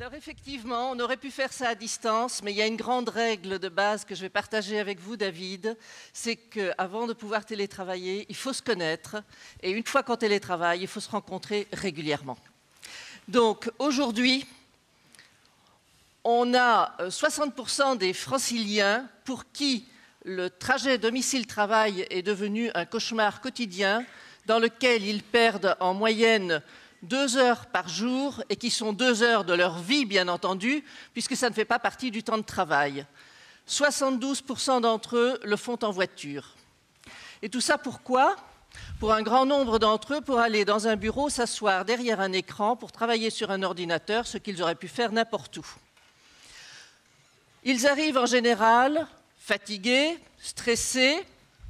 Alors effectivement, on aurait pu faire ça à distance, mais il y a une grande règle de base que je vais partager avec vous, David, c'est qu'avant de pouvoir télétravailler, il faut se connaître, et une fois qu'on télétravaille, il faut se rencontrer régulièrement. Donc aujourd'hui, on a 60% euh, des franciliens pour qui le trajet domicile-travail est devenu un cauchemar quotidien dans lequel ils perdent en moyenne deux heures par jour et qui sont deux heures de leur vie, bien entendu, puisque ça ne fait pas partie du temps de travail. 72% d'entre eux le font en voiture. Et tout ça pourquoi? Pour un grand nombre d'entre eux, pour aller dans un bureau, s'asseoir derrière un écran, pour travailler sur un ordinateur, ce qu'ils auraient pu faire n'importe où. Ils arrivent en général fatigués, stressés,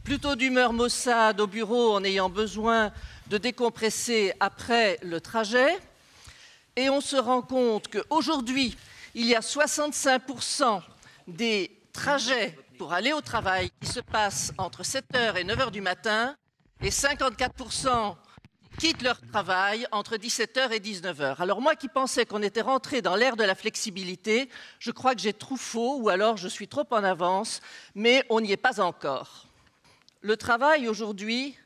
plutôt d'humeur maussade au bureau en ayant besoin de décompresser après le trajet. Et on se rend compte qu'aujourd'hui, il y a 65% des trajets pour aller au travail qui se passent entre 7h et 9h du matin et 54% quittent leur travail entre 17h et 19h. Alors moi qui pensais qu'on était rentré dans l'ère de la flexibilité, je crois que j'ai trop faux ou alors je suis trop en avance, mais on n'y est pas encore. Le travail aujourd'hui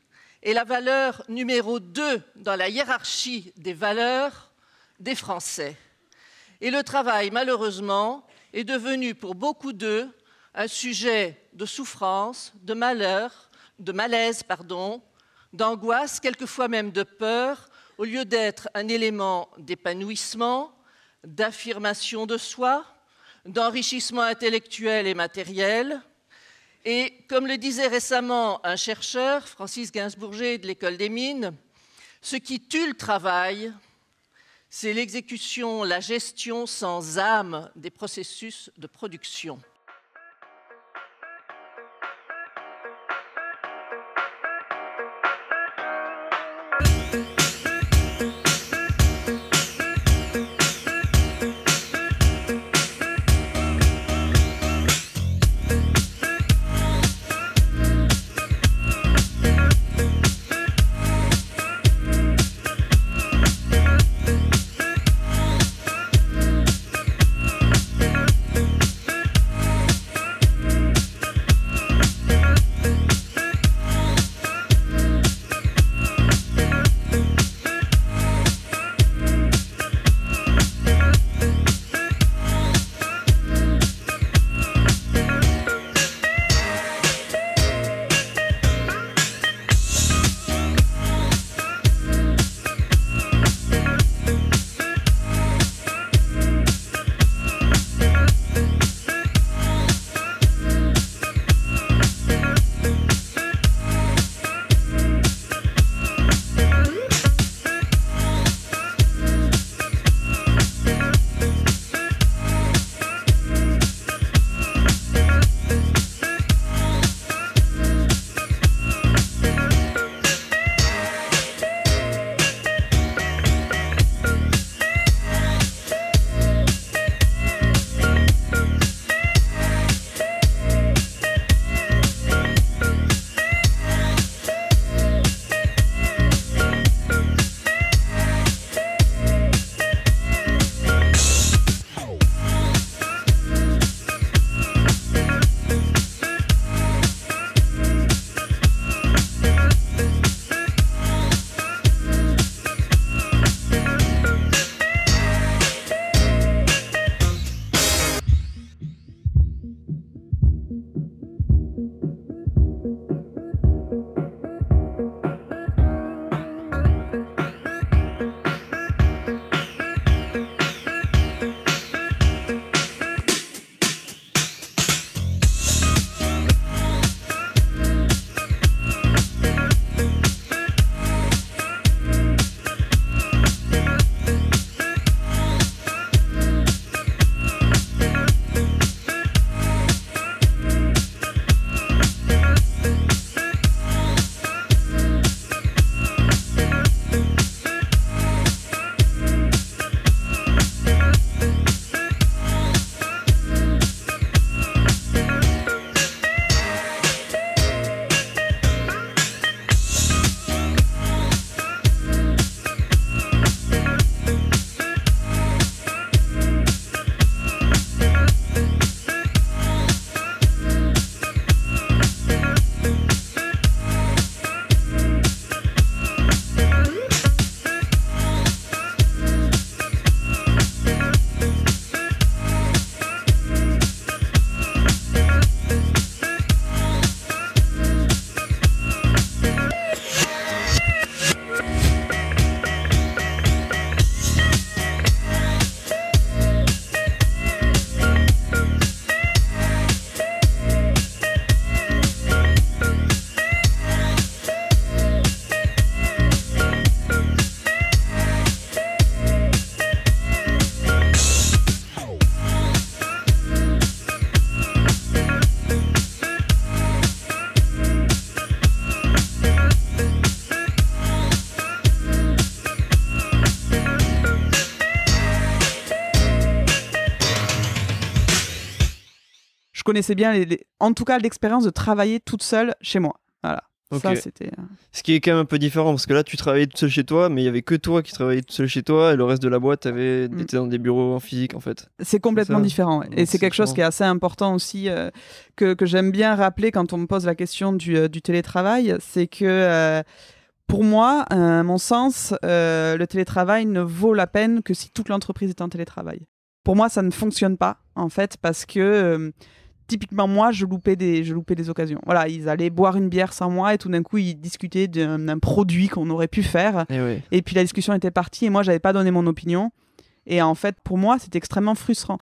est la valeur numéro 2 dans la hiérarchie des valeurs des Français. Et le travail, malheureusement, est devenu pour beaucoup d'eux un sujet de souffrance, de malheur, de malaise, pardon, d'angoisse, quelquefois même de peur, au lieu d'être un élément d'épanouissement, d'affirmation de soi, d'enrichissement intellectuel et matériel. Et comme le disait récemment un chercheur, Francis Gainsbourger de l'École des mines, ce qui tue le travail, c'est l'exécution, la gestion sans âme des processus de production. Connaissais bien, les, en tout cas, l'expérience de travailler toute seule chez moi. Voilà. Ça, c'était. Euh, Ce qui est quand même un peu différent parce que là, tu travaillais toute seule chez toi, mais il y avait que toi qui travaillais toute seule chez toi et le reste de la boîte avait mm. était dans des bureaux en physique en fait. C'est complètement différent et c'est quelque chose qui est assez important aussi euh, que, que j'aime bien rappeler quand on me pose la question du, euh, du télétravail, c'est que pour moi, à mon sens, le télétravail ne vaut la peine que si toute l'entreprise est en télétravail. Pour moi, ça ne fonctionne pas en fait parce que typiquement moi je loupais des je loupais des occasions. Voilà ils allaient boire une bière sans moi et tout d'un coup ils discutaient d'un produit qu'on aurait pu faire. Et, et, puis la discussion était partie et moi j'avais pas donné mon opinion. Et en fait pour moi c'était extrêmement frustrant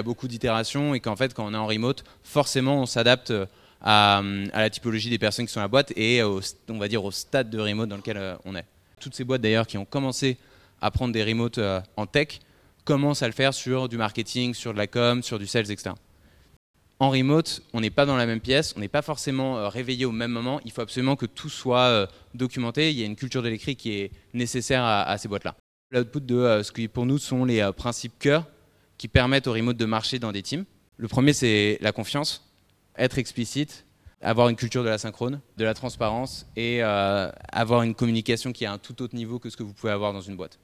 Y a beaucoup d'itérations et qu'en fait, quand on est en remote, forcément, on s'adapte à, la typologie des personnes qui sont à la boîte et on va dire au stade de remote dans lequel euh, on est. Toutes ces boîtes d'ailleurs qui ont commencé à prendre des remotes euh, en tech commencent à le faire sur du marketing, sur de la com, sur du sales, etc. En remote, on n'est pas dans la même pièce, on n'est pas forcément euh, réveillé au même moment. Il faut absolument que tout soit documenté. Il y a une culture de l'écrit qui est nécessaire à, à ces boîtes-là. L'output de ce qui pour nous sont les principes cœur qui permettent au remote de marcher dans des teams. Le premier, c'est la confiance, être explicite, avoir une culture de la synchrone, de la transparence et euh, avoir une communication qui est à un tout autre niveau que ce que vous pouvez avoir dans une boîte.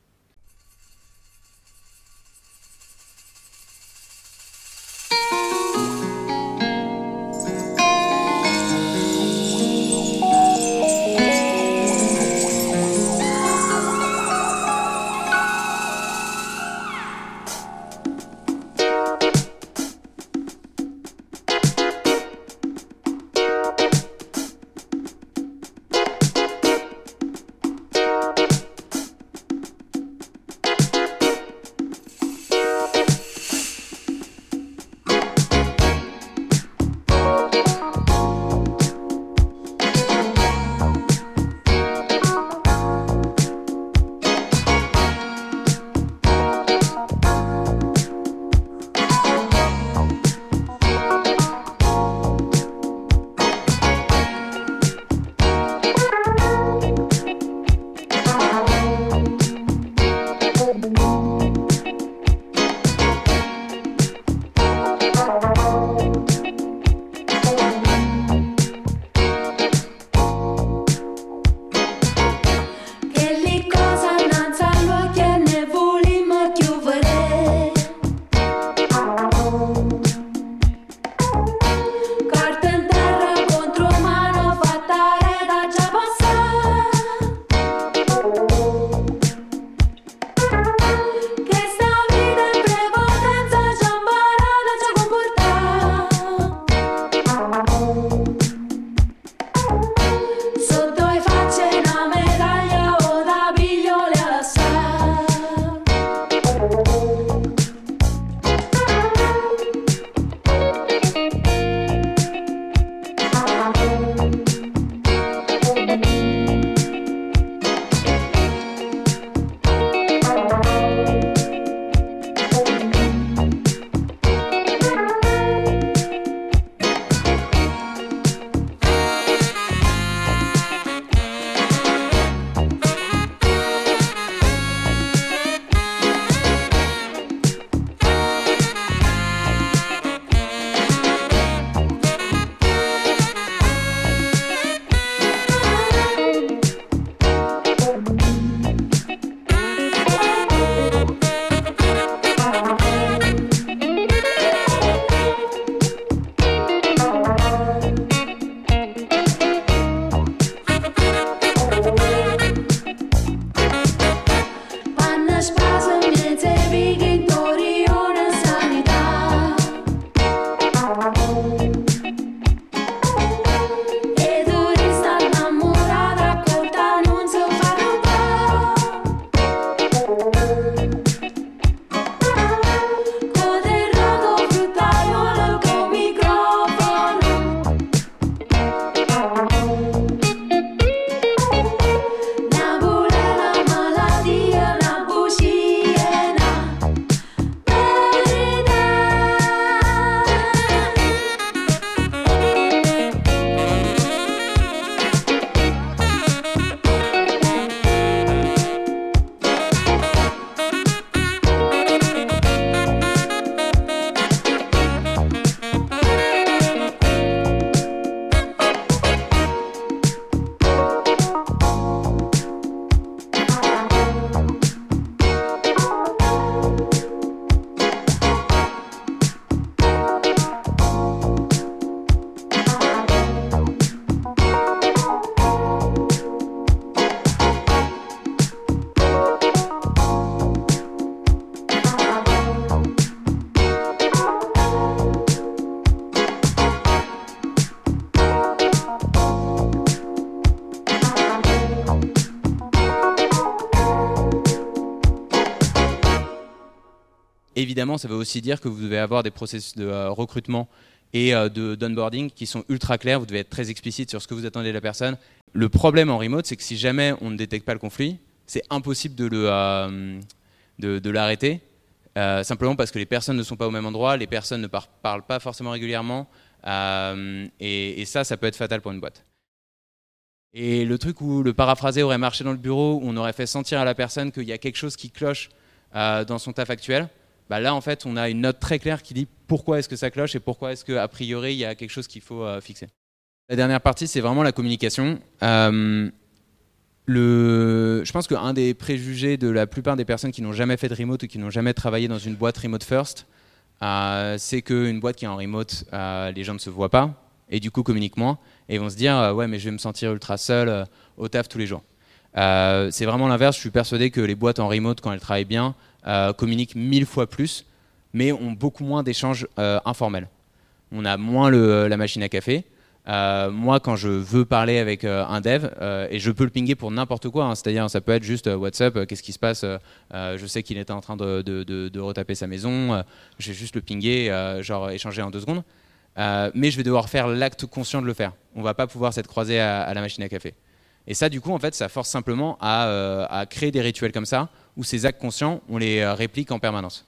Évidemment, ça veut aussi dire que vous devez avoir des processus de recrutement et de d'onboarding qui sont ultra clairs. Vous devez être très explicite sur ce que vous attendez de la personne. Le problème en remote, c'est que si jamais on ne détecte pas le conflit, c'est impossible de le de, l'arrêter. simplement parce que les personnes ne sont pas au même endroit, les personnes ne parlent pas forcément régulièrement, et, ça, ça peut être fatal pour une boîte. Et le truc où le paraphrasé aurait marché dans le bureau, où on aurait fait sentir à la personne qu'il y a quelque chose qui cloche euh, dans son taf actuel, bah là en fait on a une note très claire qui dit pourquoi est-ce que ça cloche et pourquoi est-ce qu'a priori il y a quelque chose qu'il faut euh, fixer. La dernière partie c'est vraiment la communication. Euh. Je pense qu'un des préjugés de la plupart des personnes qui n'ont jamais fait de remote ou qui n'ont jamais travaillé dans une boîte remote first, c'est qu'une boîte qui est en remote, les gens ne se voient pas et du coup communiquent moins et vont se dire euh, ouais mais je vais me sentir ultra seul euh, au taf tous les jours. Euh, c'est vraiment l'inverse. Je suis persuadé que les boîtes en remote, quand elles travaillent bien, communiquent mille fois plus, mais ont beaucoup moins d'échanges informels. On a moins la machine à café. moi, quand je veux parler avec un dev, et je peux le pinguer pour n'importe quoi, hein, c'est-à-dire ça peut être juste WhatsApp, qu'est-ce qui se passe Je sais qu'il est en train de, de retaper sa maison, je vais juste le pinguer, genre échanger en deux secondes. Euh, mais je vais devoir faire l'acte conscient de le faire. On va pas pouvoir s'être croisé à, la machine à café. Et ça, du coup, en fait, ça force simplement à, euh, à créer des rituels comme ça, où ces actes conscients, on les euh, réplique en permanence.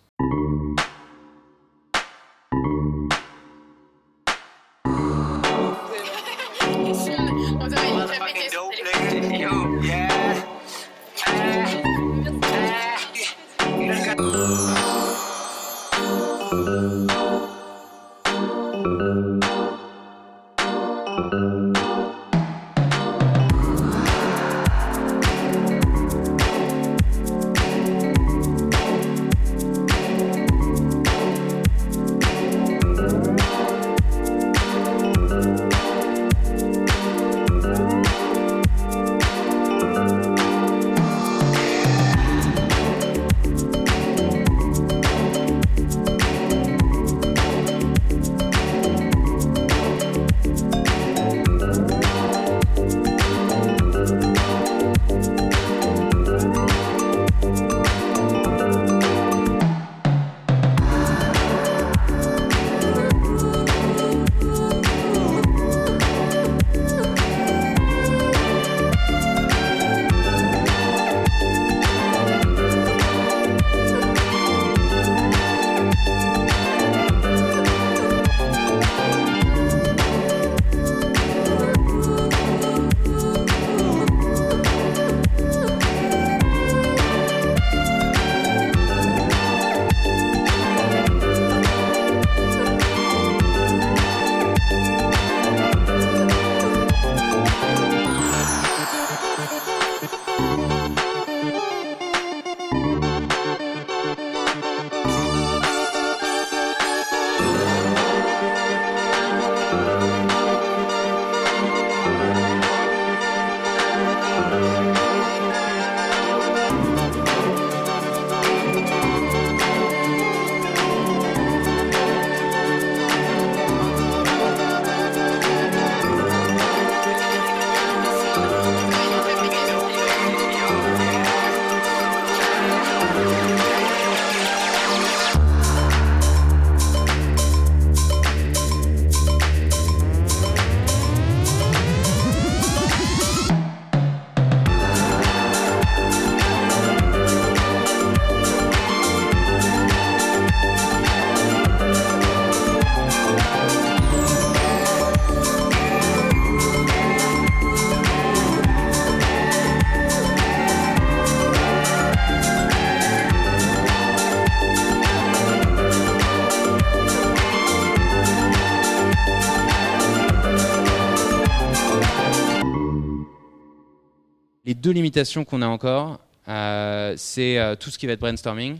Limitations qu'on a encore, euh, c'est euh, tout ce qui va être brainstorming.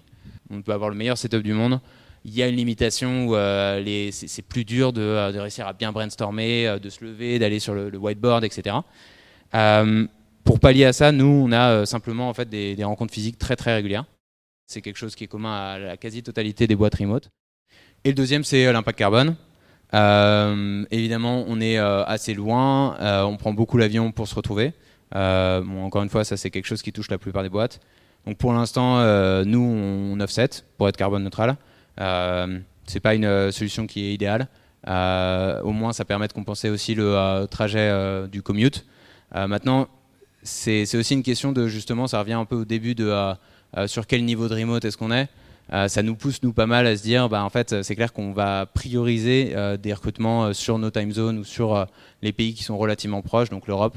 On peut avoir le meilleur setup du monde. Il y a une limitation où euh, c'est plus dur de, réussir à bien brainstormer, de se lever, d'aller sur le, whiteboard, etc. pour pallier à ça, nous, on a simplement en fait des, des, rencontres physiques très très régulières. C'est quelque chose qui est commun à la quasi-totalité des boîtes remote. Et le deuxième, c'est l'impact carbone. évidemment, on est assez loin, on prend beaucoup l'avion pour se retrouver. Euh, encore une fois, ça c'est quelque chose qui touche la plupart des boîtes. Donc pour l'instant, nous, on offset pour être carbone neutral. Euh, c'est pas une solution qui est idéale. au moins, ça permet de compenser aussi le trajet du commute. maintenant, c'est aussi une question de justement, ça revient un peu au début de sur quel niveau de remote est-ce qu'on est. Euh, ça nous pousse nous pas mal à se dire, bah, en fait, c'est clair qu'on va prioriser euh, des recrutements euh, sur nos time zones ou sur les pays qui sont relativement proches, donc l'Europe,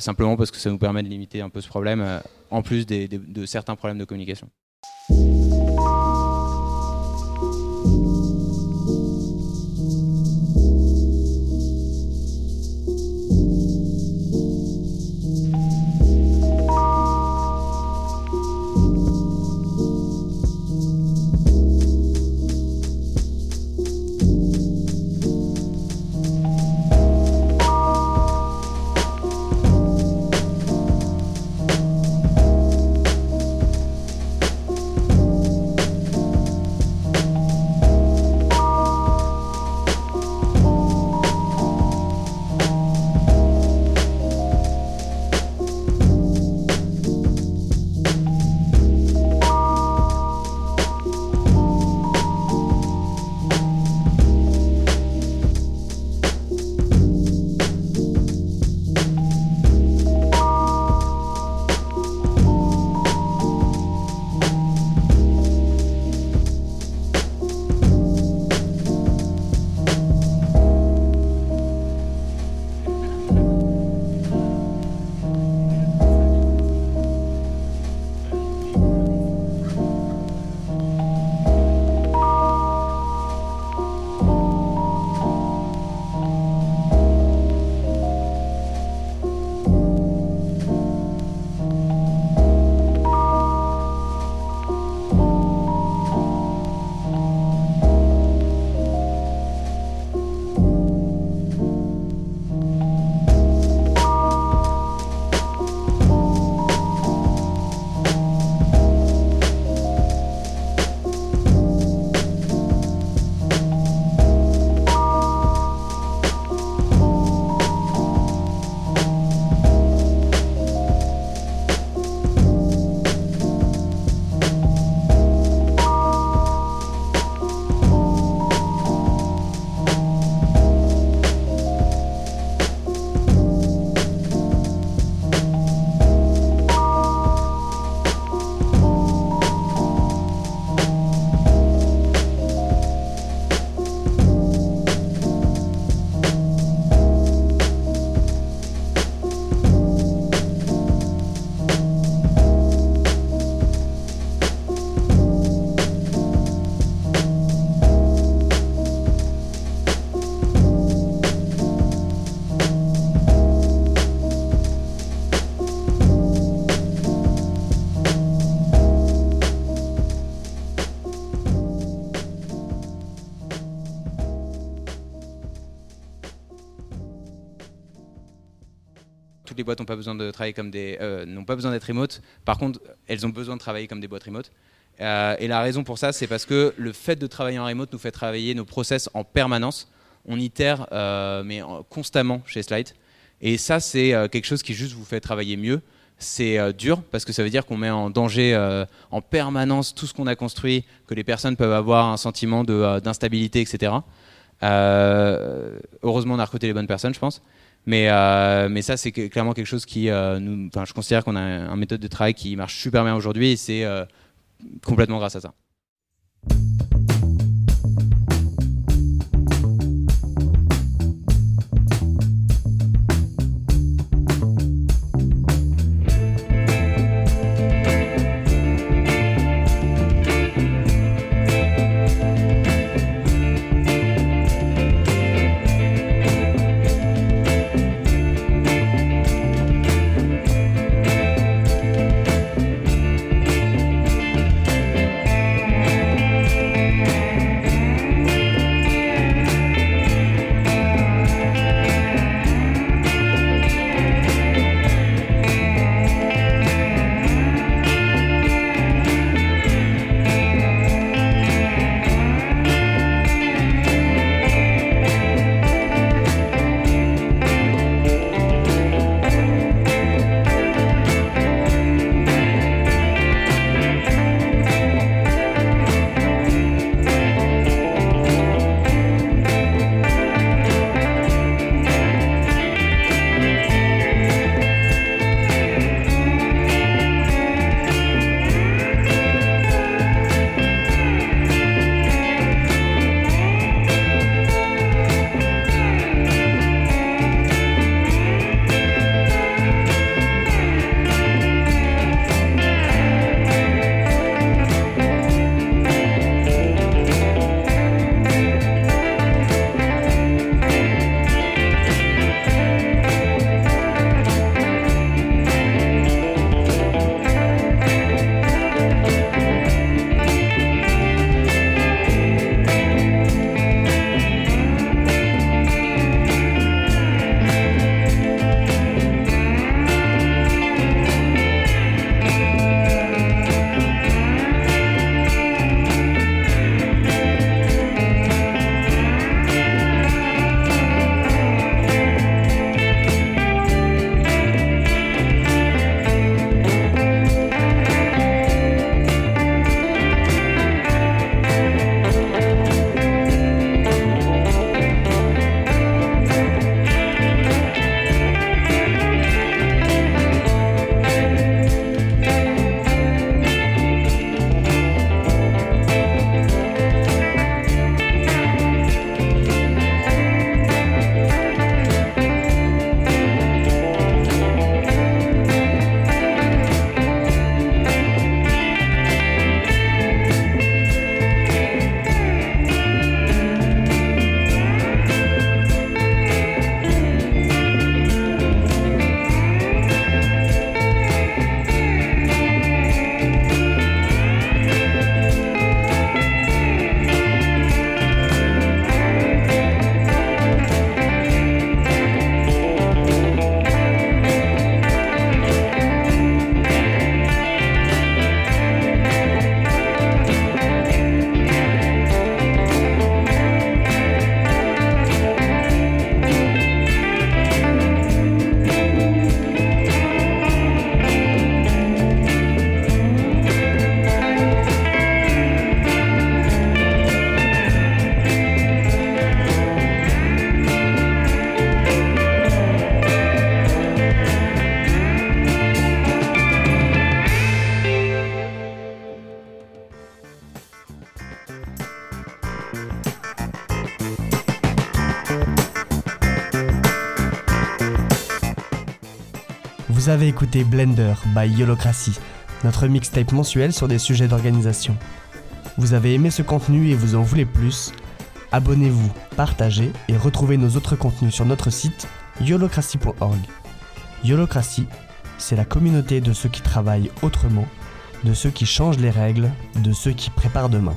simplement parce que ça nous permet de limiter un peu ce problème, en plus de certains problèmes de communication. Boîtes n'ont pas besoin de travailler comme des, euh, n'ont pas besoin d'être remote. Par contre, elles ont besoin de travailler comme des boîtes remote. Euh, et la raison pour ça, c'est parce que le fait de travailler en remote nous fait travailler nos process en permanence. On itère, euh, mais constamment chez Slide. Et ça, c'est quelque chose qui juste vous fait travailler mieux. C'est dur parce que ça veut dire qu'on met en danger en permanence tout ce qu'on a construit, que les personnes peuvent avoir un sentiment d'instabilité, etc. heureusement, on a recruté les bonnes personnes, je pense. Mais, euh, mais ça, c'est clairement quelque chose qui, euh, nous, je considère qu'on a un, méthode de travail qui marche super bien aujourd'hui et c'est euh, complètement grâce à ça. Vous avez écouté Blender by Yolocracy, notre mixtape mensuel sur des sujets d'organisation. Vous avez aimé ce contenu et vous en voulez plus? Abonnez-vous, partagez et retrouvez nos autres contenus sur notre site yolocracy.org. Yolocracy, c'est la communauté de ceux qui travaillent autrement, de ceux qui changent les règles, de ceux qui préparent demain.